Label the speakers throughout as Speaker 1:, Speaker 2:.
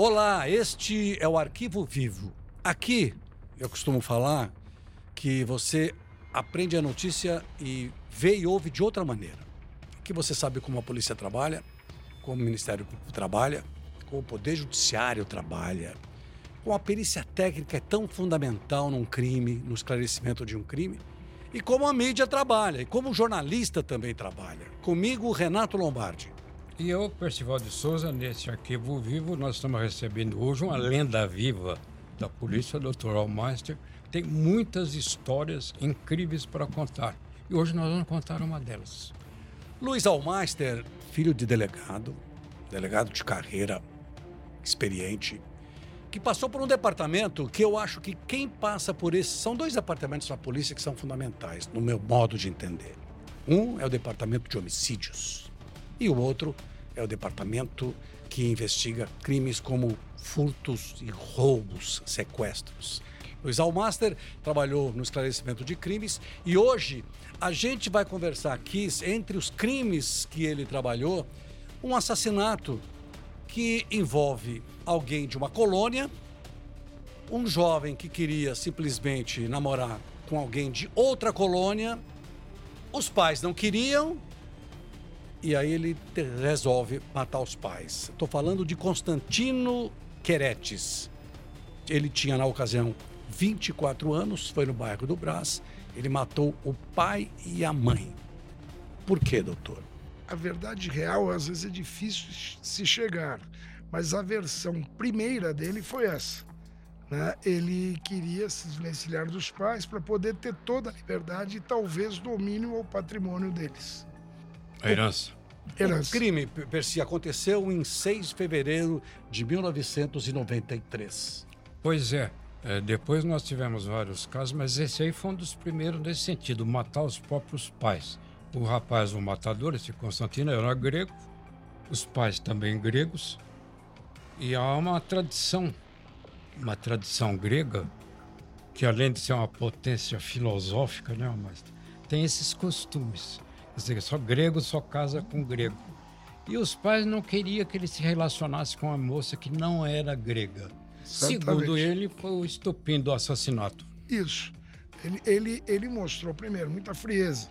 Speaker 1: Olá, este é o Arquivo Vivo. Aqui eu costumo falar que você aprende a notícia e vê e ouve de outra maneira. Aqui você sabe como a polícia trabalha, como o Ministério Público trabalha, como o Poder Judiciário trabalha, como a perícia técnica é tão fundamental num crime, no esclarecimento de um crime, e como a mídia trabalha, e como o jornalista também trabalha. Comigo, Renato Lombardi.
Speaker 2: E eu, Percival de Souza, nesse arquivo vivo, nós estamos recebendo hoje uma lenda viva da polícia, Dr. Almaster. Tem muitas histórias incríveis para contar. E hoje nós vamos contar uma delas.
Speaker 1: Luiz Almaster, filho de delegado, delegado de carreira, experiente, que passou por um departamento que eu acho que quem passa por esse. São dois departamentos da polícia que são fundamentais, no meu modo de entender. Um é o departamento de homicídios e o outro é o departamento que investiga crimes como furtos e roubos, sequestros. Luiz Almaster trabalhou no esclarecimento de crimes e hoje a gente vai conversar aqui entre os crimes que ele trabalhou, um assassinato que envolve alguém de uma colônia, um jovem que queria simplesmente namorar com alguém de outra colônia, os pais não queriam e aí ele resolve matar os pais. Estou falando de Constantino Queretes. Ele tinha, na ocasião, 24 anos, foi no bairro do Brás. Ele matou o pai e a mãe. Por quê, doutor?
Speaker 3: A verdade real, às vezes, é difícil se chegar. Mas a versão primeira dele foi essa. Né? Ele queria se desvencilhar dos pais para poder ter toda a liberdade e talvez domínio ao patrimônio deles.
Speaker 2: A herança.
Speaker 1: herança. O crime, Percy, aconteceu em 6 de fevereiro de 1993.
Speaker 2: Pois é. é. Depois nós tivemos vários casos, mas esse aí foi um dos primeiros nesse sentido, matar os próprios pais. O rapaz, o matador, esse Constantino, era grego, os pais também gregos, e há uma tradição, uma tradição grega, que além de ser uma potência filosófica, né, mas tem esses costumes. Dizer, só grego só casa com grego. E os pais não queriam que ele se relacionasse com uma moça que não era grega. Exatamente. Segundo ele, foi o estupim do assassinato.
Speaker 3: Isso. Ele, ele, ele mostrou, primeiro, muita frieza.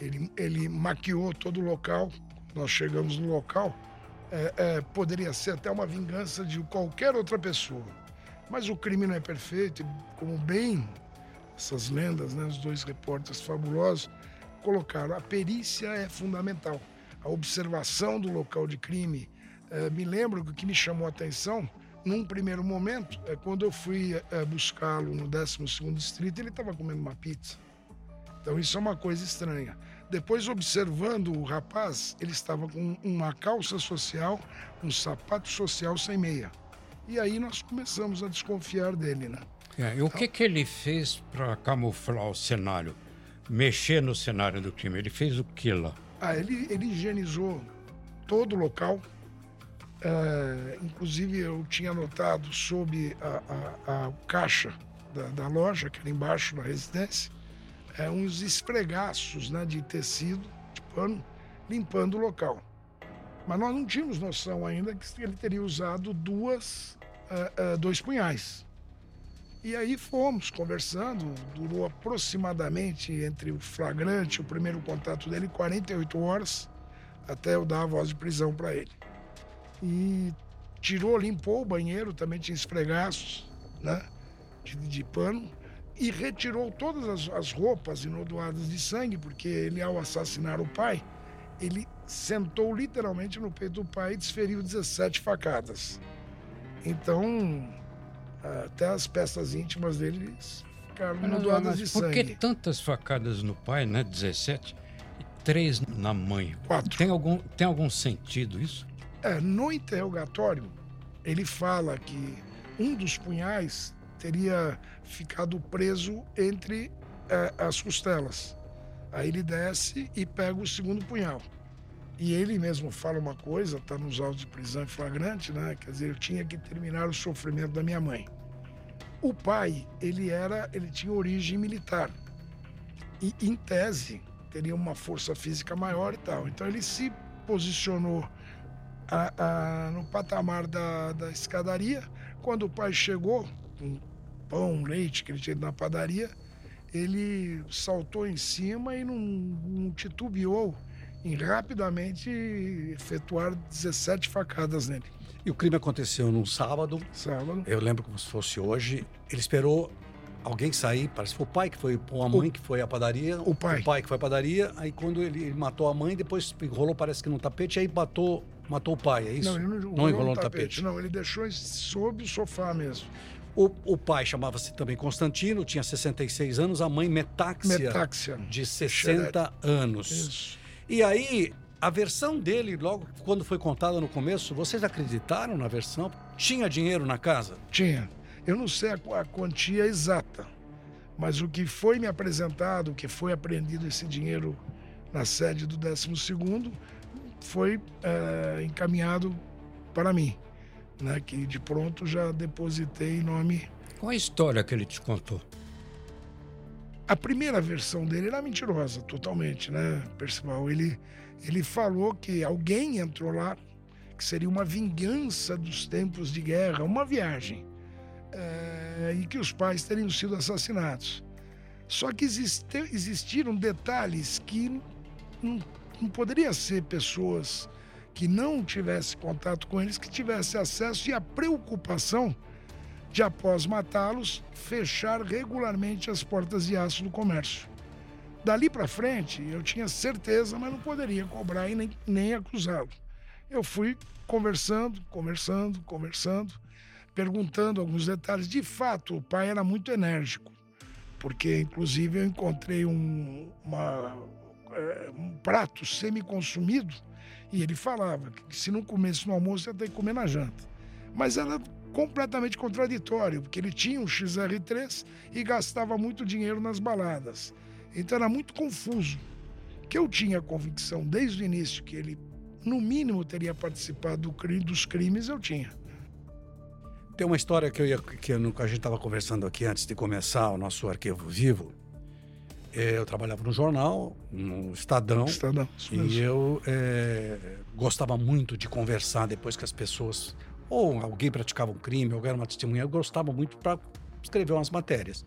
Speaker 3: Ele, ele maquiou todo o local. Nós chegamos no local. É, é, poderia ser até uma vingança de qualquer outra pessoa. Mas o crime não é perfeito, como bem essas lendas, né, os dois repórteres fabulosos colocaram, a perícia é fundamental. A observação do local de crime. É, me lembro que o que me chamou a atenção, num primeiro momento, é quando eu fui é, buscá-lo no 12º Distrito, ele estava comendo uma pizza. Então isso é uma coisa estranha. Depois, observando o rapaz, ele estava com uma calça social, um sapato social sem meia. E aí nós começamos a desconfiar dele, né?
Speaker 2: É, e o que, que ele fez para camuflar o cenário? Mexer no cenário do crime. Ele fez o que lá?
Speaker 3: Ah, ele, ele higienizou todo o local. É, inclusive, eu tinha notado sob a, a, a caixa da, da, loja, que era embaixo da residência, é, uns esfregaços né, de tecido, de pano, limpando o local. Mas nós não tínhamos noção ainda que ele teria usado duas, é, é, dois punhais. E aí fomos conversando, durou aproximadamente entre o flagrante, o primeiro contato dele, 48 horas, até eu dar a voz de prisão para ele. E tirou, limpou o banheiro, também tinha esfregaços, né, de, de pano, e retirou todas as, as roupas inodoadas de sangue, porque ele, ao assassinar o pai, ele sentou literalmente no peito do pai e desferiu 17 facadas. Então, até as peças íntimas dele ficaram doadas de
Speaker 2: por
Speaker 3: sangue.
Speaker 2: Por que tantas facadas no pai, né? 17 e três na mãe?
Speaker 3: Quatro.
Speaker 2: Tem algum, tem algum sentido isso?
Speaker 3: É, no interrogatório, ele fala que um dos punhais teria ficado preso entre é, as costelas. Aí ele desce e pega o segundo punhal. E ele mesmo fala uma coisa, está nos autos de prisão em flagrante, né? Quer dizer, eu tinha que terminar o sofrimento da minha mãe. O pai, ele era, ele tinha origem militar. E em tese teria uma força física maior e tal. Então ele se posicionou a, a, no patamar da, da escadaria. Quando o pai chegou, com pão, leite que ele tinha na padaria, ele saltou em cima e não, não titubeou em rapidamente efetuar 17 facadas nele.
Speaker 1: E o crime aconteceu num sábado.
Speaker 3: Sábado.
Speaker 1: Eu lembro como se fosse hoje. Ele esperou alguém sair, parece que foi o pai que foi, ou a mãe o, que foi à padaria.
Speaker 3: O pai.
Speaker 1: O pai que foi à padaria. Aí quando ele, ele matou a mãe, depois enrolou, parece que no tapete, aí matou, matou o pai, é isso?
Speaker 3: Não, ele não,
Speaker 1: não enrolou no tapete. tapete.
Speaker 3: Não, ele deixou sob o sofá mesmo.
Speaker 1: O, o pai chamava-se também Constantino, tinha 66 anos, a mãe Metáxia,
Speaker 3: Metáxia.
Speaker 1: de 60 anos.
Speaker 3: Isso.
Speaker 1: E aí, a versão dele, logo quando foi contada no começo, vocês acreditaram na versão? Tinha dinheiro na casa?
Speaker 3: Tinha. Eu não sei a, a quantia exata, mas o que foi me apresentado, o que foi apreendido esse dinheiro na sede do 12 foi é, encaminhado para mim, né, que de pronto já depositei em nome.
Speaker 2: Qual a história que ele te contou?
Speaker 3: A primeira versão dele era mentirosa, totalmente, né, Percival? Ele, ele falou que alguém entrou lá, que seria uma vingança dos tempos de guerra, uma viagem é, e que os pais teriam sido assassinados. Só que existe, existiram detalhes que não, não poderia ser pessoas que não tivessem contato com eles, que tivessem acesso e a preocupação de, após matá-los, fechar regularmente as portas de aço do comércio. Dali para frente, eu tinha certeza, mas não poderia cobrar e nem, nem acusá-lo. Eu fui conversando, conversando, conversando perguntando alguns detalhes. De fato, o pai era muito enérgico, porque inclusive eu encontrei um, uma, é, um prato semi-consumido e ele falava que se não comesse no almoço ia ter que comer na janta. Mas era completamente contraditório, porque ele tinha um XR3 e gastava muito dinheiro nas baladas. Então era muito confuso. Que eu tinha a convicção desde o início que ele, no mínimo, teria participado do crime, dos crimes, eu tinha.
Speaker 1: Tem uma história que, eu ia, que eu, a gente estava conversando aqui antes de começar o nosso arquivo vivo. É, eu trabalhava no jornal, no Estadão.
Speaker 3: Estadão.
Speaker 1: E eu é, gostava muito de conversar depois que as pessoas. Ou alguém praticava um crime, ou era uma testemunha. Eu gostava muito para escrever umas matérias.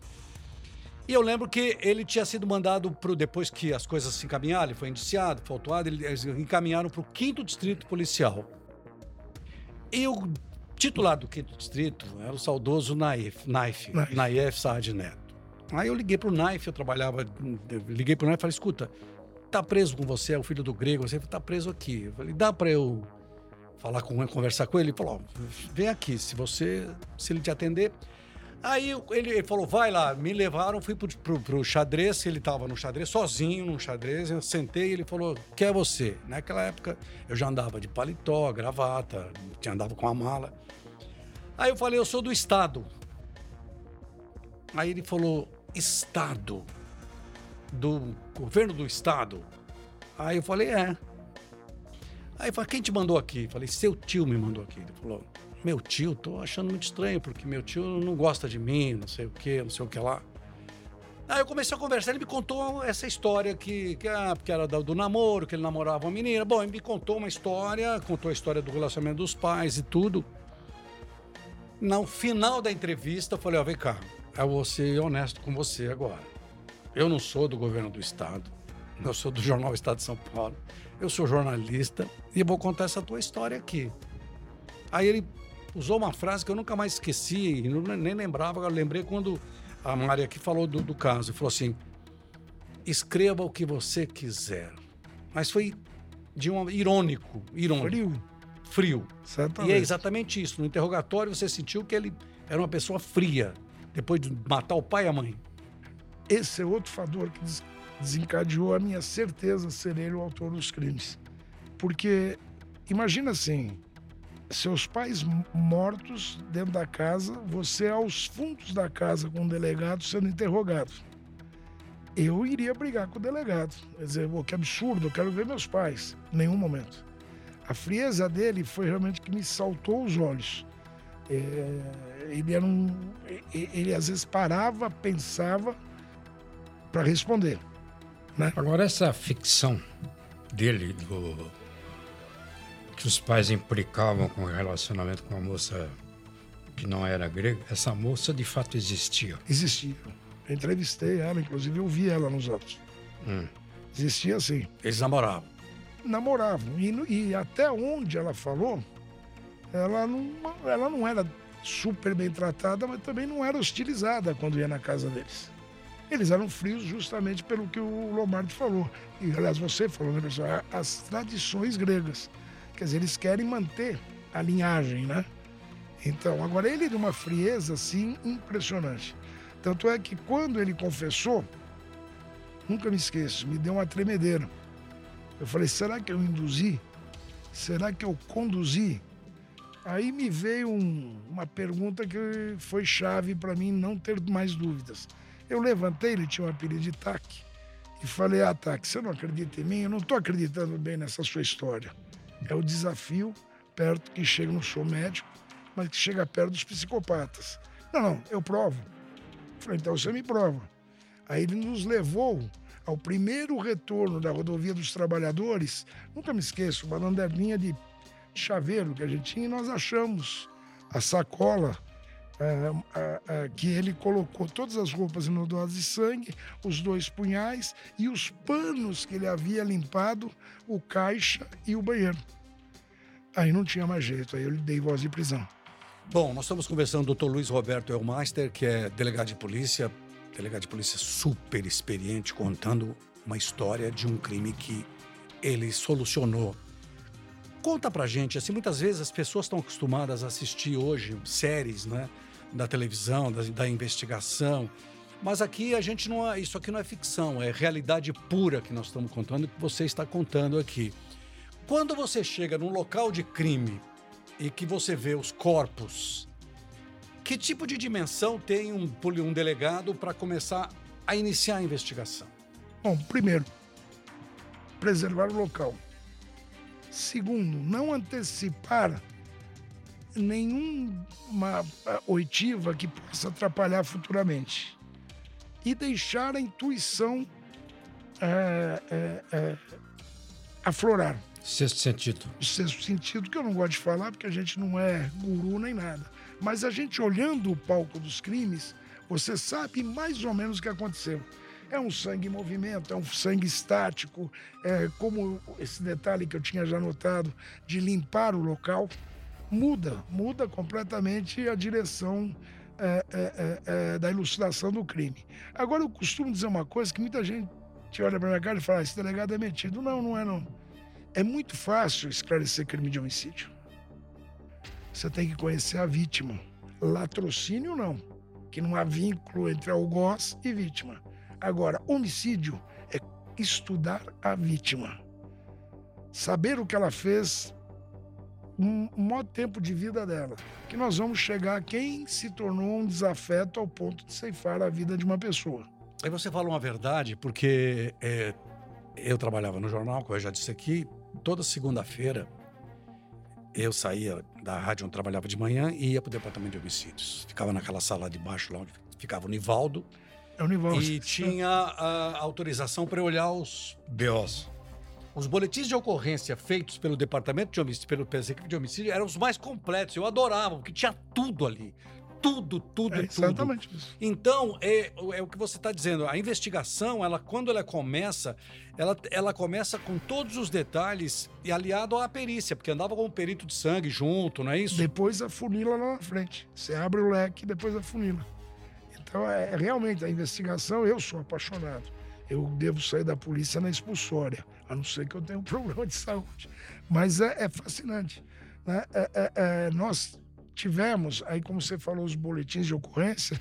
Speaker 1: E eu lembro que ele tinha sido mandado para depois que as coisas se encaminharam, ele foi indiciado, foi autuado, eles encaminharam para o quinto distrito policial. Eu titular do quinto distrito era o saudoso Naif, Naif, Naif. Naif Saad Neto. Aí eu liguei para o Naif, eu trabalhava, liguei para o Naif e falei, escuta, tá preso com você, é o filho do grego, você tá preso aqui. Eu falei, dá para eu falar com conversar com ele? Ele falou, vem aqui, se você, se ele te atender, Aí ele, ele, falou, vai lá, me levaram, fui pro, pro, pro xadrez, ele tava no xadrez, sozinho no xadrez, eu sentei e ele falou, quem é você? Naquela época eu já andava de paletó, gravata, tinha andava com a mala. Aí eu falei, eu sou do Estado. Aí ele falou, Estado? Do governo do Estado? Aí eu falei, é. Aí eu falei, quem te mandou aqui? Falei, seu tio me mandou aqui. Ele falou, meu tio, tô achando muito estranho, porque meu tio não gosta de mim, não sei o que, não sei o que lá. Aí eu comecei a conversar, ele me contou essa história que, que, ah, que era do, do, namoro, que ele namorava uma menina. Bom, ele me contou uma história, contou a história do relacionamento dos pais e tudo. No final da entrevista, eu falei, ó, vem cá, eu vou ser honesto com você agora. Eu não sou do governo do estado, eu sou do jornal Estado de São Paulo, eu sou jornalista e vou contar essa tua história aqui. Aí ele usou uma frase que eu nunca mais esqueci, e nem lembrava, eu lembrei quando a Maria aqui falou do, do caso, falou assim: escreva o que você quiser. Mas foi de um irônico, irônico.
Speaker 3: Frio.
Speaker 1: Frio.
Speaker 3: Exatamente.
Speaker 1: E é exatamente isso. No interrogatório você sentiu que ele era uma pessoa fria, depois de matar o pai e a mãe.
Speaker 3: Esse é outro fator que desencadeou a minha certeza ser ele o autor dos crimes. Porque, imagina assim, seus pais mortos dentro da casa, você aos fundos da casa com o delegado sendo interrogado. Eu iria brigar com o delegado. Quer dizer, oh, que absurdo, eu quero ver meus pais. Nenhum momento. A frieza dele foi realmente que me saltou os olhos. É, ele era um. Ele às vezes parava, pensava para responder. Né?
Speaker 2: Agora, essa ficção dele, do que os pais implicavam com o relacionamento com a moça que não era grega, essa moça de fato existia.
Speaker 3: Existia. Eu entrevistei ela, inclusive eu vi ela nos autos. Hum. Existia sim.
Speaker 1: Eles namoravam.
Speaker 3: Namoravam. E, e até onde ela falou, ela não, ela não era super bem tratada, mas também não era hostilizada quando ia na casa deles. Eles eram frios justamente pelo que o Lombardi falou. E, aliás, você falou, né, pessoal? As tradições gregas. Quer dizer, eles querem manter a linhagem, né? Então, agora ele de uma frieza assim impressionante. Tanto é que quando ele confessou, nunca me esqueço, me deu uma tremedeira. Eu falei: será que eu induzi? Será que eu conduzi? Aí me veio um, uma pergunta que foi chave para mim não ter mais dúvidas. Eu levantei, ele tinha um apelido de Tac, e falei: Ah, Tac, você não acredita em mim? Eu não estou acreditando bem nessa sua história. É o desafio perto que chega, não sou médico, mas que chega perto dos psicopatas. Não, não, eu provo. Falei, então você me prova. Aí ele nos levou ao primeiro retorno da rodovia dos trabalhadores. Nunca me esqueço, uma lanterninha de chaveiro que a gente tinha e nós achamos a sacola é, é, é, que ele colocou todas as roupas inodorosas de sangue, os dois punhais e os panos que ele havia limpado, o caixa e o banheiro. Aí não tinha mais jeito, aí eu lhe dei voz de prisão.
Speaker 1: Bom, nós estamos conversando com o Dr. Luiz Roberto Elmaster, que é delegado de polícia, delegado de polícia super experiente, contando uma história de um crime que ele solucionou. Conta pra gente, assim, muitas vezes as pessoas estão acostumadas a assistir hoje séries, né, da televisão, da, da investigação, mas aqui a gente não é, isso aqui não é ficção, é realidade pura que nós estamos contando, que você está contando aqui. Quando você chega num local de crime e que você vê os corpos, que tipo de dimensão tem um, um delegado para começar a iniciar a investigação?
Speaker 3: Bom, primeiro, preservar o local. Segundo, não antecipar nenhuma oitiva que possa atrapalhar futuramente. E deixar a intuição é, é, é, aflorar.
Speaker 2: Sexto sentido.
Speaker 3: O sexto sentido, que eu não gosto de falar, porque a gente não é guru nem nada. Mas a gente olhando o palco dos crimes, você sabe mais ou menos o que aconteceu. É um sangue em movimento, é um sangue estático, é como esse detalhe que eu tinha já notado de limpar o local, muda, muda completamente a direção é, é, é, é da ilustração do crime. Agora, eu costumo dizer uma coisa que muita gente olha para minha cara e fala: ah, esse delegado é metido. Não, não é não. É muito fácil esclarecer crime de homicídio. Você tem que conhecer a vítima. Latrocínio, não, que não há vínculo entre algoz e vítima. Agora, homicídio é estudar a vítima. Saber o que ela fez um maior tempo de vida dela. Que nós vamos chegar a quem se tornou um desafeto ao ponto de ceifar a vida de uma pessoa.
Speaker 1: Aí você fala uma verdade, porque é, eu trabalhava no jornal, como eu já disse aqui, toda segunda-feira eu saía da rádio onde trabalhava de manhã e ia para o departamento de homicídios. Ficava naquela sala de baixo lá onde ficava o Nivaldo.
Speaker 3: É o Nivaldo.
Speaker 1: E tinha a autorização para olhar os BOs. Os boletins de ocorrência feitos pelo departamento de homicídio, pelo equipe de homicídio, eram os mais completos. Eu adorava, porque tinha tudo ali tudo, tudo, é
Speaker 3: tudo. Exatamente isso.
Speaker 1: Então, é, é o que você está dizendo. A investigação, ela, quando ela começa, ela, ela começa com todos os detalhes e aliado à perícia, porque andava com um perito de sangue junto, não é isso?
Speaker 3: Depois a funila lá na frente. Você abre o leque depois a funila. Então, é, é realmente a investigação, eu sou apaixonado. Eu devo sair da polícia na expulsória, a não ser que eu tenha um problema de saúde. Mas é, é fascinante. Né? É, é, é nós tivemos, aí como você falou, os boletins de ocorrência,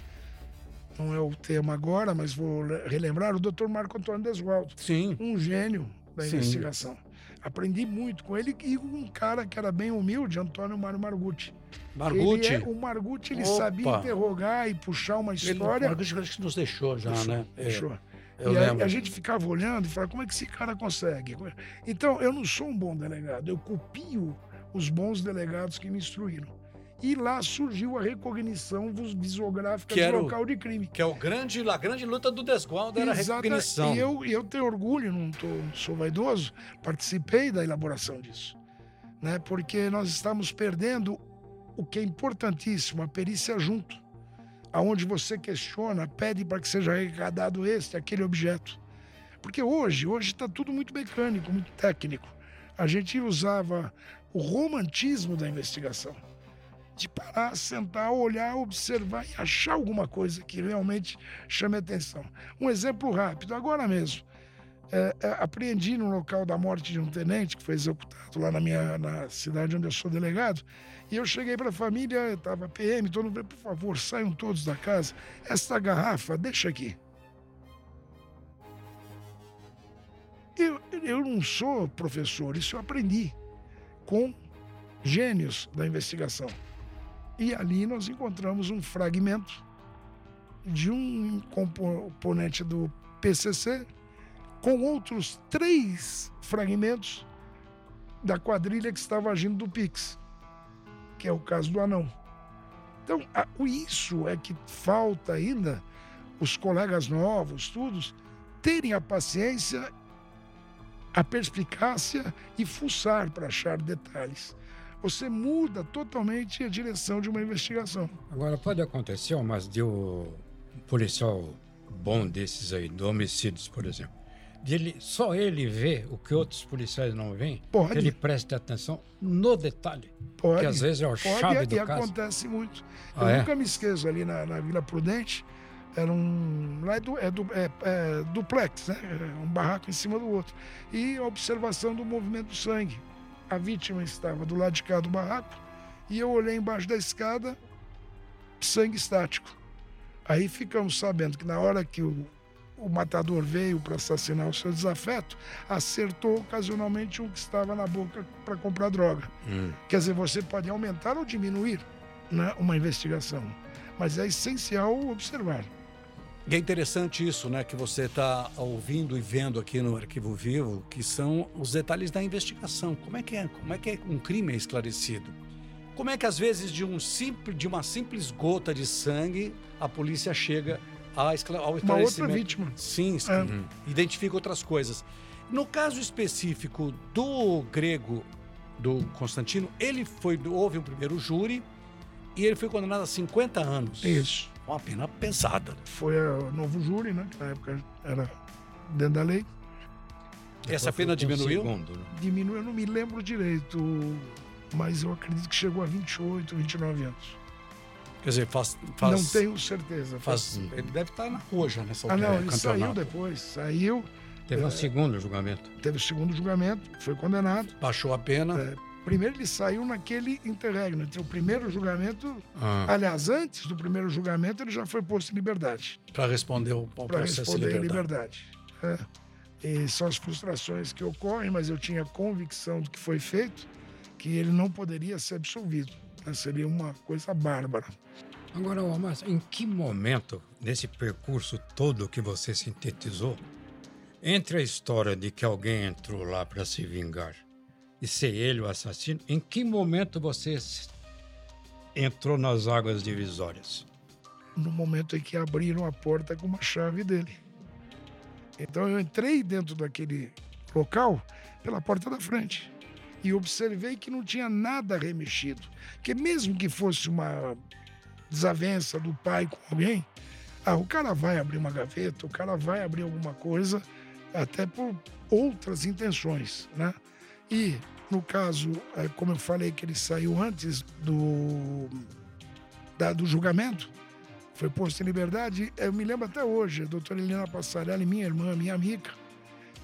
Speaker 3: não é o tema agora, mas vou relembrar, o doutor Marco Antônio Desgualdo.
Speaker 1: Sim.
Speaker 3: Um gênio da Sim. investigação. Aprendi muito com ele e um cara que era bem humilde, Antônio Mário Margutti.
Speaker 1: Margutti?
Speaker 3: Ele é, o Margutti, ele Opa. sabia interrogar e puxar uma história.
Speaker 1: Ele, o Margutti nos deixou já, né?
Speaker 3: Deixou. É. Eu e a, a, gente ficava olhando e falava, como é que esse cara consegue? Então, eu não sou um bom delegado, eu copio os bons delegados que me instruíram. E lá surgiu a recognição visográfica do local de crime.
Speaker 1: Que é o grande, a grande luta do desgualdo era a recognição.
Speaker 3: E eu, eu tenho orgulho, não, tô, sou vaidoso, participei da elaboração disso. né? Porque nós estamos perdendo o que é importantíssimo, a perícia junto, aonde você questiona, pede para que seja arrecadado este, aquele objeto. Porque hoje, hoje está tudo muito mecânico, muito técnico. A gente usava o romantismo da investigação. De parar, sentar, olhar, observar e achar alguma coisa que realmente chame atenção. Um exemplo rápido, agora mesmo. É, é, apreendi no local da morte de um tenente que foi executado lá na minha na cidade onde eu sou delegado. E eu cheguei para a família, estava PM, todo mundo, por favor, saiam todos da casa. Essa garrafa, deixa aqui. Eu, eu não sou professor, isso eu aprendi com gênios da investigação. E ali nós encontramos um fragmento de um componente do PCC com outros três fragmentos da quadrilha que estava agindo do Pix, que é o caso do anão. Então, isso é que falta ainda os colegas novos, todos, terem a paciência a perspicácia e fuçar para achar detalhes. Você muda totalmente a direção de uma investigação.
Speaker 2: Agora, pode acontecer, mas de um policial bom desses aí, do homicídios, por exemplo, só ele vê o que outros policiais não veem,
Speaker 3: pode.
Speaker 2: ele preste atenção no detalhe.
Speaker 3: Pode.
Speaker 2: Que às vezes é o chave
Speaker 3: e,
Speaker 2: do
Speaker 3: e
Speaker 2: caso.
Speaker 3: acontece muito.
Speaker 2: Ah,
Speaker 3: Eu
Speaker 2: é?
Speaker 3: nunca me esqueço ali na, na Vila Prudente, era um. Lá é, du, é, du, é, é duplex, né? É um barraco em cima do outro. E a observação do movimento do sangue. A vítima estava do lado de cá do barraco e eu olhei embaixo da escada, sangue estático. Aí ficamos sabendo que na hora que o, o matador veio para assassinar o seu desafeto, acertou ocasionalmente um que estava na boca para comprar droga.
Speaker 2: Hum.
Speaker 3: Quer dizer, você pode aumentar ou diminuir né, uma investigação, mas é essencial observar.
Speaker 1: E é interessante isso, né, que você está ouvindo e vendo aqui no Arquivo Vivo, que são os detalhes da investigação. Como é que é, como é que um crime é esclarecido? Como é que às vezes de um simples, de uma simples gota de sangue, a polícia chega a escla ao
Speaker 3: Uma
Speaker 1: esclarecimento?
Speaker 3: outra vítima.
Speaker 1: Sim, sim.
Speaker 3: É.
Speaker 1: Uhum. identifica outras coisas. No caso específico do grego, do Constantino, ele foi houve um primeiro júri e ele foi condenado a 50 anos.
Speaker 3: Isso.
Speaker 1: Uma pena pesada.
Speaker 3: Foi o novo júri, né? Que na época era dentro da lei.
Speaker 1: Essa
Speaker 2: Depois
Speaker 1: pena
Speaker 2: foi com
Speaker 1: diminuiu?
Speaker 2: segundo, né?
Speaker 3: Diminuiu, eu não me lembro direito, mas eu acredito que chegou a 28, 29 anos.
Speaker 1: Quer dizer, faz. faz
Speaker 3: Não tenho certeza.
Speaker 1: faz, ele deve estar na rua já nessa
Speaker 3: Ah,
Speaker 1: altura.
Speaker 3: não,
Speaker 1: é,
Speaker 3: ele saiu
Speaker 1: campeonato.
Speaker 3: depois. Saiu,
Speaker 2: Teve um segundo julgamento.
Speaker 3: teve o segundo julgamento, foi condenado.
Speaker 1: Baixou a pena.
Speaker 3: É, primeiro ele saiu naquele interregno, entre o primeiro julgamento
Speaker 2: Ah,
Speaker 3: Aliás, antes do primeiro julgamento, ele já foi posto em liberdade
Speaker 1: Para responder o, o
Speaker 3: para
Speaker 1: processo de
Speaker 3: responder em
Speaker 1: liberdade.
Speaker 3: liberdade. É. E são as frustrações que ocorrem, mas eu tinha convicção do que foi feito, que ele não poderia ser absolvido. Né? Seria uma coisa bárbara.
Speaker 2: Agora, ô, mas em que momento, nesse percurso todo que você sintetizou, entre a história de que alguém entrou lá para se vingar e ser ele o assassino, em que momento você entrou nas águas divisórias?
Speaker 3: No momento em que abriram a porta com uma chave dele. Então eu entrei dentro daquele local pela porta da frente e observei que não tinha nada remexido. Que mesmo que fosse uma desavença do pai com alguém, ah, o cara vai abrir uma gaveta, o cara vai abrir alguma coisa, até por outras intenções, né? E no caso, eh, como eu falei que ele saiu antes do da- do julgamento, foi posto em liberdade. Eu me lembro até hoje, a doutora Helena Passarelli, minha irmã, minha amiga,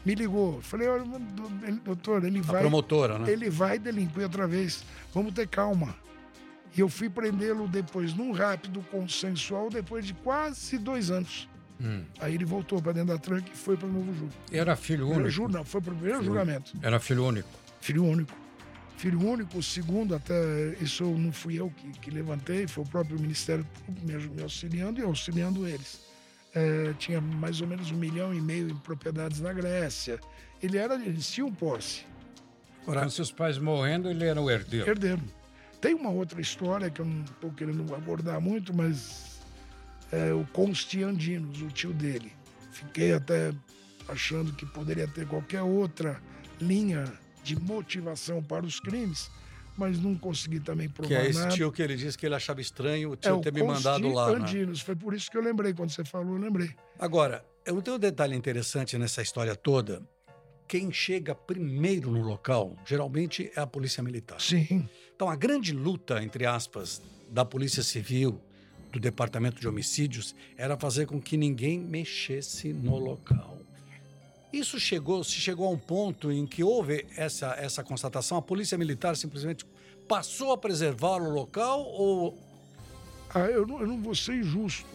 Speaker 3: me ligou. Falei, olha, ele- doutor, ele
Speaker 1: A
Speaker 3: vai,
Speaker 1: promotora, né?
Speaker 3: ele vai delinquir outra vez. Vamos ter calma. E eu fui prendê-lo depois, num rápido consensual, depois de quase dois anos.
Speaker 2: Hum.
Speaker 3: Aí ele voltou para dentro da tranca e foi para o novo júri.
Speaker 2: Era filho
Speaker 3: Primeiro
Speaker 2: único?
Speaker 3: júri, não, foi para o primeiro julgamento.
Speaker 2: Era filho único.
Speaker 3: Filho único. Filho único, o segundo, até isso não fui eu que, que levantei, foi o próprio Ministério Público me, me auxiliando e auxiliando eles. É, tinha mais ou menos um milhão e meio em propriedades na Grécia. Ele era, eles tinham posse,
Speaker 1: Agora,
Speaker 2: Com seus pais morrendo, ele era o herdeiro.
Speaker 3: herdeiro. Tem uma outra história que eu não estou querendo abordar muito, mas é o Constiandinos, o tio dele. Fiquei até achando que poderia ter qualquer outra linha de motivação para os crimes, mas não consegui também provar
Speaker 1: Que é esse
Speaker 3: nada.
Speaker 1: tio que ele disse que ele achava estranho o
Speaker 3: é
Speaker 1: tio
Speaker 3: o
Speaker 1: ter me mandado lá. né?
Speaker 3: Andinos. Foi por isso que eu lembrei. Quando você falou, eu lembrei.
Speaker 1: Agora, eu tenho um detalhe interessante nessa história toda. Quem chega primeiro no local, geralmente é a polícia militar.
Speaker 3: Sim.
Speaker 1: Então, a grande luta, entre aspas, da Polícia Civil, do Departamento de Homicídios, era fazer com que ninguém mexesse no local. Isso chegou, se chegou a um ponto em que houve essa, essa constatação, a Polícia Militar simplesmente passou a preservar o local ou
Speaker 3: Ah, eu, não, eu não vou ser injusto.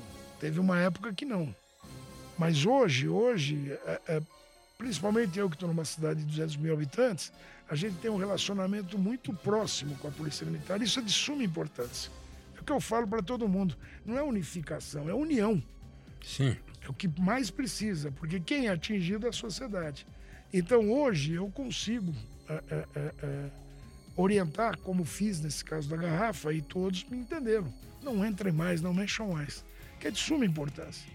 Speaker 3: Teve uma época que não. Mas hoje, hoje, é- é, principalmente eu que estou numa cidade de 200 mil habitantes, a gente tem um relacionamento muito próximo com a Polícia Militar. Isso é de suma importância. É o que eu falo para todo mundo. Não é unificação, é união.
Speaker 2: Sim.
Speaker 3: É o que mais precisa, porque quem é atingido é a sociedade. Então, hoje, eu consigo é, é, é, é, orientar, como fiz nesse caso da garrafa, e todos me entenderam. Não entrem mais, não mexam mais. Que é de suma importância.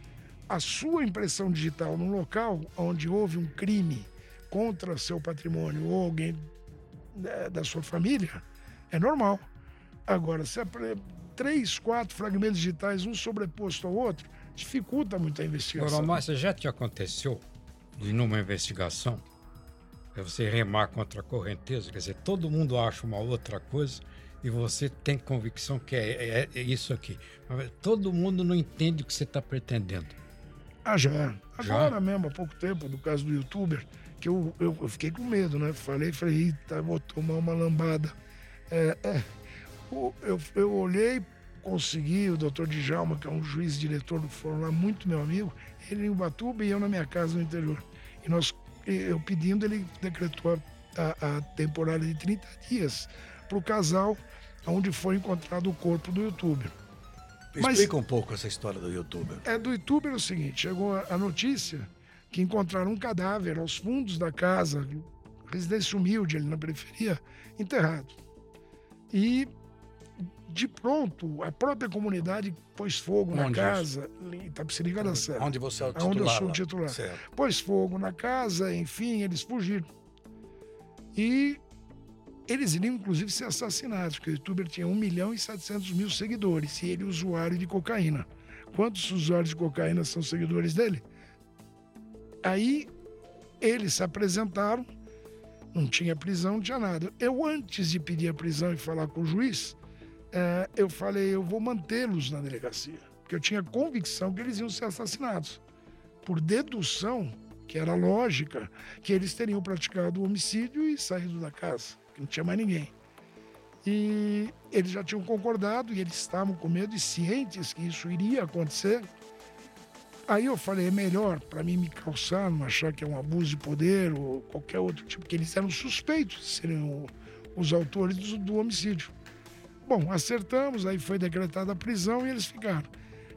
Speaker 3: A sua impressão digital no local onde houve um crime contra seu patrimônio ou alguém né, da sua família é normal. Agora, se é pra- três, quatro fragmentos digitais, um sobreposto ao outro, dificulta muito a investigação.
Speaker 2: Agora, Márcia, já te aconteceu de numa investigação é você remar contra a correnteza? Quer dizer, todo mundo acha uma outra coisa e você tem convicção que é, é- é isso aqui. Mas todo mundo não entende o que você está pretendendo.
Speaker 3: Ah, já.
Speaker 2: Já?
Speaker 3: Agora mesmo, há pouco tempo, no caso do youtuber, que eu, eu, eu fiquei com medo, né? Falei, falei, eita, vou tomar uma lambada. É, é, eu, eu olhei, consegui, o doutor Djalma, que é um juiz diretor do fórum lá, muito meu amigo, ele em Ubatuba e eu na minha casa no interior. E nós, eu pedindo, ele decretou a, a, temporada de 30 dias para o casal onde foi encontrado o corpo do youtuber. Mas-
Speaker 1: Explica um pouco essa história do youtuber.
Speaker 3: É do youtuber o seguinte: chegou a- a notícia que encontraram um cadáver aos fundos da casa, residência humilde ali na periferia, enterrado. E de pronto, a própria comunidade pôs fogo na
Speaker 1: Onde
Speaker 3: casa, em Itapecerica da Serra.
Speaker 1: Onde você é o
Speaker 3: Aonde eu
Speaker 1: titular.
Speaker 3: sou o titular.
Speaker 1: Certo.
Speaker 3: Pôs fogo na casa, enfim, eles fugiram. E eles iriam, inclusive, ser assassinados, porque o youtuber tinha 1 milhão e 700 mil seguidores, e ele usuário de cocaína. Quantos usuários de cocaína são seguidores dele? Aí eles se apresentaram, não tinha prisão, não tinha nada. Eu, antes de pedir a prisão e falar com o juiz, eh, eu falei, eu vou mantê-los na delegacia, porque eu tinha convicção que eles iam ser assassinados por dedução, que era lógica, que eles teriam praticado o homicídio e saído da casa, que não tinha mais ninguém. E eles já tinham concordado e eles estavam com medo e cientes que isso iria acontecer. Aí eu falei, é melhor para mim me calçar, não achar que é um abuso de poder ou qualquer outro tipo, porque eles eram suspeitos de serem os autores do, do homicídio. Bom, acertamos, aí foi decretada a prisão e eles ficaram.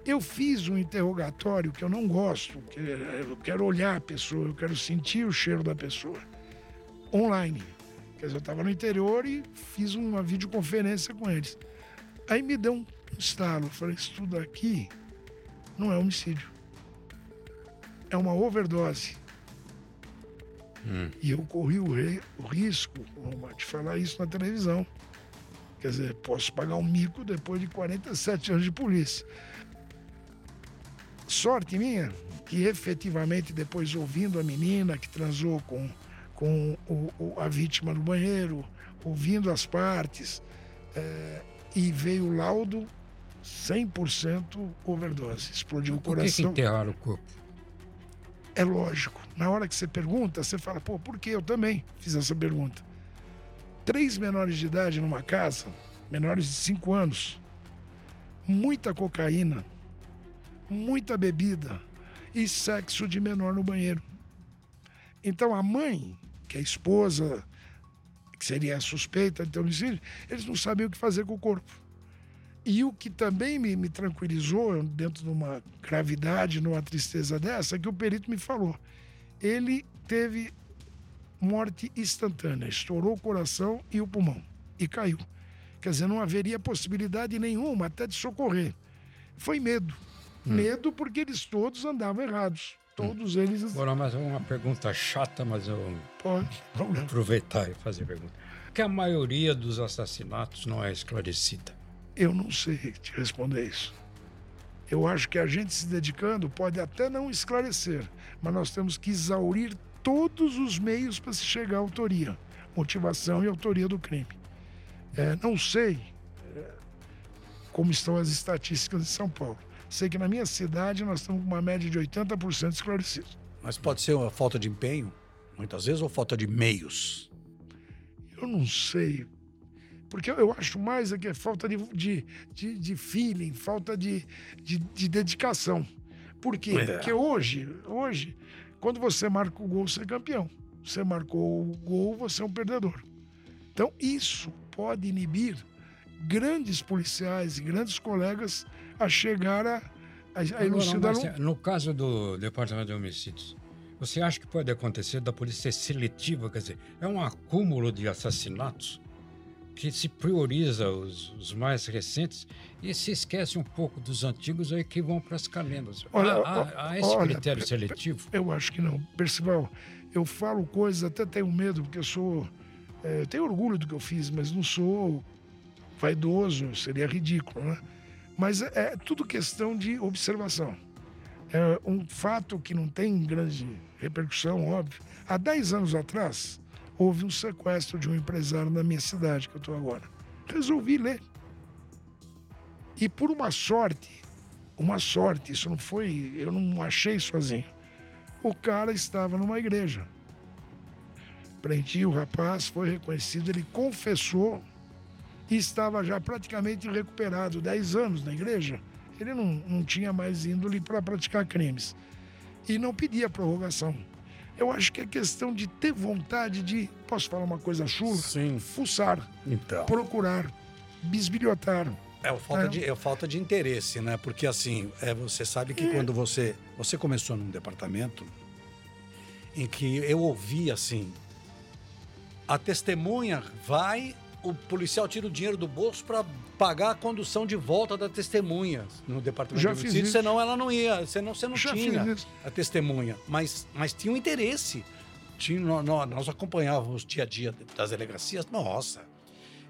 Speaker 3: Eu fiz um interrogatório que eu não gosto, que eu quero olhar a pessoa, eu quero sentir o cheiro da pessoa. Online. Quer dizer, eu estava no interior e fiz uma videoconferência com eles. Aí me deu um estalo. Eu falei, isso tudo aqui não é homicídio. É uma overdose. E eu corri o, re- o risco de falar isso na televisão. Quer dizer, posso pagar um mico depois de 47 anos de polícia. Sorte minha que efetivamente depois ouvindo a menina que transou com, com o- o- a vítima no banheiro, ouvindo as partes, eh, e veio o laudo 100% overdose. Explodiu o
Speaker 2: Por que,
Speaker 3: coração.
Speaker 2: enterraram o corpo?
Speaker 3: É lógico. Na hora que você pergunta, você fala, pô, por que eu também fiz essa pergunta? Três menores de idade numa casa, menores de cinco anos, muita cocaína, muita bebida e sexo de menor no banheiro. Então a mãe, que é a esposa, que seria a suspeita de ter homicídio, eles não sabiam o que fazer com o corpo. E o que também me, me tranquilizou, dentro de uma gravidade, numa tristeza dessa, é que o perito me falou. Ele teve morte instantânea, estourou o coração e o pulmão e caiu. Quer dizer, não haveria possibilidade nenhuma até de socorrer. Foi medo. Medo porque eles todos andavam errados. Todos eles.
Speaker 2: Agora, mas uma pergunta chata, mas eu
Speaker 3: Pode, problema.
Speaker 2: aproveitar e fazer a pergunta. Que a maioria dos assassinatos não é esclarecida?
Speaker 3: Eu não sei te responder isso. Eu acho que a gente se dedicando pode até não esclarecer, mas nós temos que exaurir todos os meios para se chegar à autoria, motivação e autoria do crime. É, não sei é, como estão as estatísticas de São Paulo. Sei que na minha cidade nós estamos com uma média de 80% esclarecidos.
Speaker 1: Mas pode ser uma falta de empenho, muitas vezes, ou falta de meios.
Speaker 3: Eu não sei. Porque eu acho mais é que é falta de, de, de, de feeling, falta de, de, de dedicação. Por quê?
Speaker 1: É.
Speaker 3: Porque hoje, hoje, quando você marca o gol, você é campeão. Você marcou o gol, você é um perdedor. Então, isso pode inibir grandes policiais e grandes colegas a chegar a, a, a
Speaker 2: Agora,
Speaker 3: elucidar.
Speaker 2: Márcia, no caso do Departamento de Homicídios, você acha que pode acontecer da polícia ser seletiva? Quer dizer, é um acúmulo de assassinatos que se prioriza os, os mais recentes e se esquece um pouco dos antigos aí que vão para as calendas.
Speaker 3: Olha,
Speaker 2: há, há- há esse
Speaker 3: olha,
Speaker 2: critério seletivo?
Speaker 3: Eu acho que não. Percival, eu falo coisas, até tenho medo, porque eu sou. é, eu tenho orgulho do que eu fiz, mas não sou vaidoso, seria ridículo, né? Mas é, é tudo questão de observação. É um fato que não tem grande repercussão, óbvio. Há 10 anos atrás, houve um sequestro de um empresário na minha cidade, que eu estou agora. Resolvi ler. E por uma sorte, uma sorte, isso não foi, eu não achei sozinho. O cara estava numa igreja. Prendi o rapaz, foi reconhecido, ele confessou e estava já praticamente recuperado, 10 anos na igreja. Ele não, não tinha mais índole para praticar crimes. E não pedia prorrogação. Eu acho que é questão de ter vontade de, posso falar uma coisa chula?
Speaker 1: Sim.
Speaker 3: Fuçar,
Speaker 1: Então.
Speaker 3: procurar, bisbilhotar.
Speaker 1: É, falta,
Speaker 3: É.
Speaker 1: De, é falta de interesse, né? Porque assim, é, você sabe que quando você. Você começou num departamento em que eu ouvi assim. A testemunha vai, o policial tira o dinheiro do bolso para pagar a condução de volta da testemunha no departamento
Speaker 3: Já
Speaker 1: de
Speaker 3: fiz
Speaker 1: homicídio,
Speaker 3: isso.
Speaker 1: senão ela não ia, senão você não
Speaker 3: Já
Speaker 1: tinha a testemunha. Mas, mas tinha um interesse. Tinha, nó- nó- nós acompanhávamos o dia a dia das delegacias, nossa,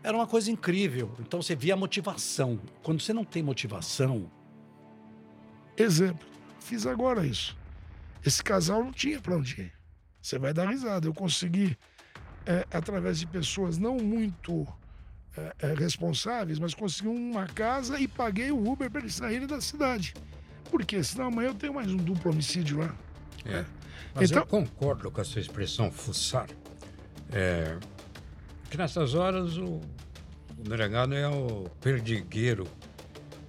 Speaker 1: era uma coisa incrível. Então você via a motivação. Quando você não tem motivação,
Speaker 3: Exemplo, fiz agora isso. Esse casal não tinha para onde ir. Você vai dar risada. Eu consegui, é, através de pessoas não muito é, é, responsáveis, mas consegui uma casa e paguei o Uber para eles saírem da cidade. Por quê? Senão amanhã eu tenho mais um duplo homicídio lá.
Speaker 2: É. Mas
Speaker 3: Então-
Speaker 2: eu concordo com a sua expressão fuçar. É, que nessas horas o, o delegado é o perdigueiro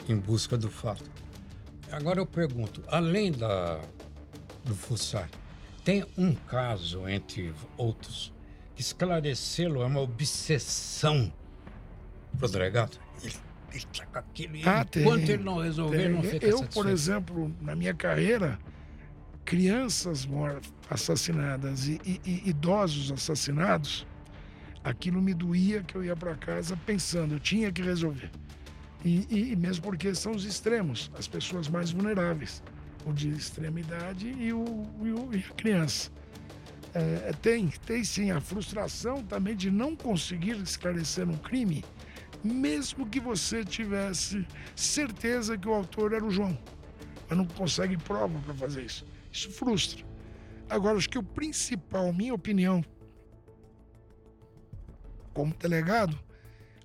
Speaker 2: em busca do fato. Agora eu pergunto, além da, do fuçar, tem um caso, entre outros, esclarecê-lo é uma obsessão para o delegado? Ele, ele tá com aquilo
Speaker 3: Ah, tem,
Speaker 2: enquanto ele não resolver, não
Speaker 3: Tem.
Speaker 2: fica
Speaker 3: Eu,
Speaker 2: satisfeito.
Speaker 3: por exemplo, na minha carreira, crianças assassinadas e, e- e idosos assassinados, aquilo me doía que eu ia para casa pensando, eu tinha que resolver. E, e- e mesmo porque são os extremos, as pessoas mais vulneráveis, o de extrema idade e, o, e, o- e a criança. É, tem, tem sim a frustração também de não conseguir esclarecer um crime, mesmo que você tivesse certeza que o autor era o João, mas não consegue prova para fazer isso. Isso frustra. Agora, acho que o principal, minha opinião, como delegado,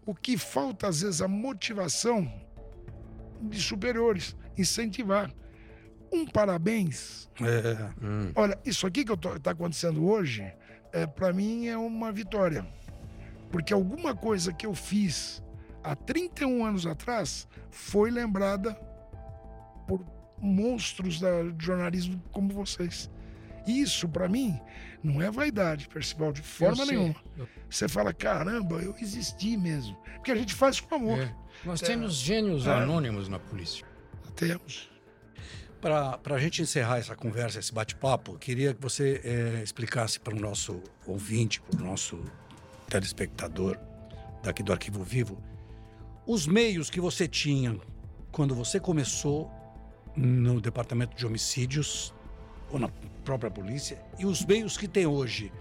Speaker 3: o que falta às vezes a motivação de superiores, incentivar. Um parabéns.
Speaker 1: é,
Speaker 2: Hum.
Speaker 3: Olha, isso aqui que está acontecendo hoje, é, para mim é uma vitória. Porque alguma coisa que eu fiz há 31 anos atrás foi lembrada por monstros da- do jornalismo como vocês. Isso, para mim, não é vaidade, Percival, de forma nenhuma.
Speaker 2: Eu-
Speaker 3: Você fala, caramba, eu existi mesmo. Porque a gente faz com amor.
Speaker 2: É. Nós temos gênios
Speaker 3: É.
Speaker 2: anônimos na polícia.
Speaker 3: Temos.
Speaker 1: Para a gente encerrar essa conversa, esse bate-papo, queria que você eh, explicasse para o nosso ouvinte, para o nosso telespectador daqui do Arquivo Vivo, os meios que você tinha quando você começou no departamento de homicídios ou na própria polícia, e os meios que tem hoje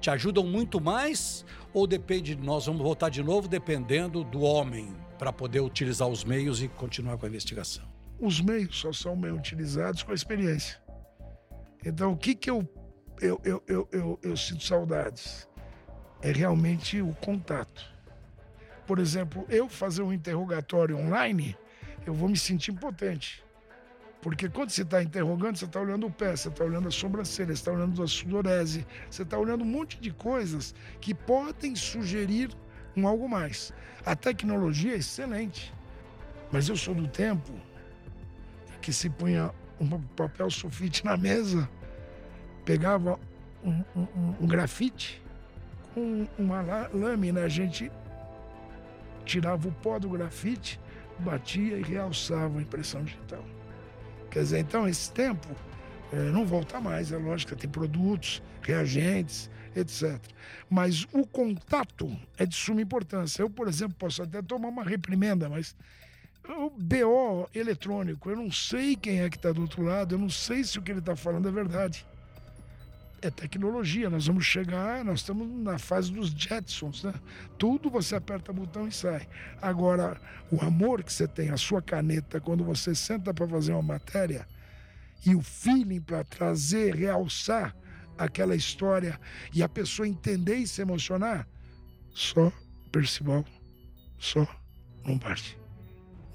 Speaker 1: te ajudam muito mais ou depende de nós? Vamos voltar de novo dependendo do homem para poder utilizar os meios e continuar com a investigação.
Speaker 3: Os meios só são bem utilizados com a experiência. Então, o que, que eu, eu, eu, eu, eu, eu sinto saudades? É realmente o contato. Por exemplo, eu fazer um interrogatório online, eu vou me sentir impotente. Porque quando você está interrogando, você está olhando o pé, você está olhando a sobrancelha, você está olhando a sudorese, você está olhando um monte de coisas que podem sugerir um algo mais. A tecnologia é excelente, mas eu sou do tempo que se punha um papel sulfite na mesa, pegava um, um, um grafite com uma lâmina, a gente tirava o pó do grafite, batia e realçava a impressão digital. Quer dizer, então esse tempo é, não volta mais, é lógico, tem produtos, reagentes, etc. Mas o contato é de suma importância. Eu, por exemplo, posso até tomar uma reprimenda, mas o BO eletrônico, eu não sei quem é que está do outro lado, eu não sei se o que ele está falando é verdade. É tecnologia, nós vamos chegar, nós estamos na fase dos Jetsons, né? Tudo você aperta o botão e sai. Agora, o amor que você tem, a sua caneta, quando você senta para fazer uma matéria, e o feeling para trazer, realçar aquela história e a pessoa entender e se emocionar, só Percival, só parte.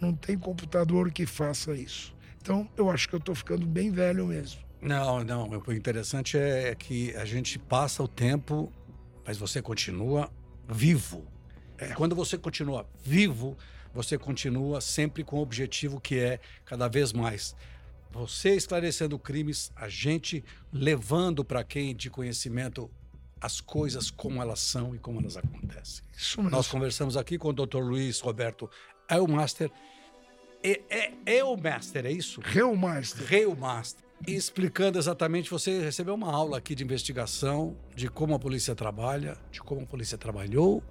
Speaker 3: Não tem computador que faça isso. Então, eu acho que eu estou ficando bem velho mesmo.
Speaker 1: Não, não. O interessante é que a gente passa o tempo, mas você continua vivo. É. Quando você continua vivo, você continua sempre com o objetivo que é cada vez mais você esclarecendo crimes, a gente levando para quem de conhecimento as coisas como elas são e como elas acontecem. Isso mesmo. Nós conversamos aqui com o Dr. Luiz Roberto Elmaster. É, é, é o Master, é isso?
Speaker 3: Reumaster.
Speaker 1: Reumaster explicando exatamente, você recebeu uma aula aqui de investigação de como a polícia trabalha, de como a polícia trabalhou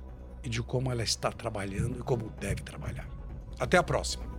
Speaker 1: e de como ela está trabalhando e como deve trabalhar. Até a próxima.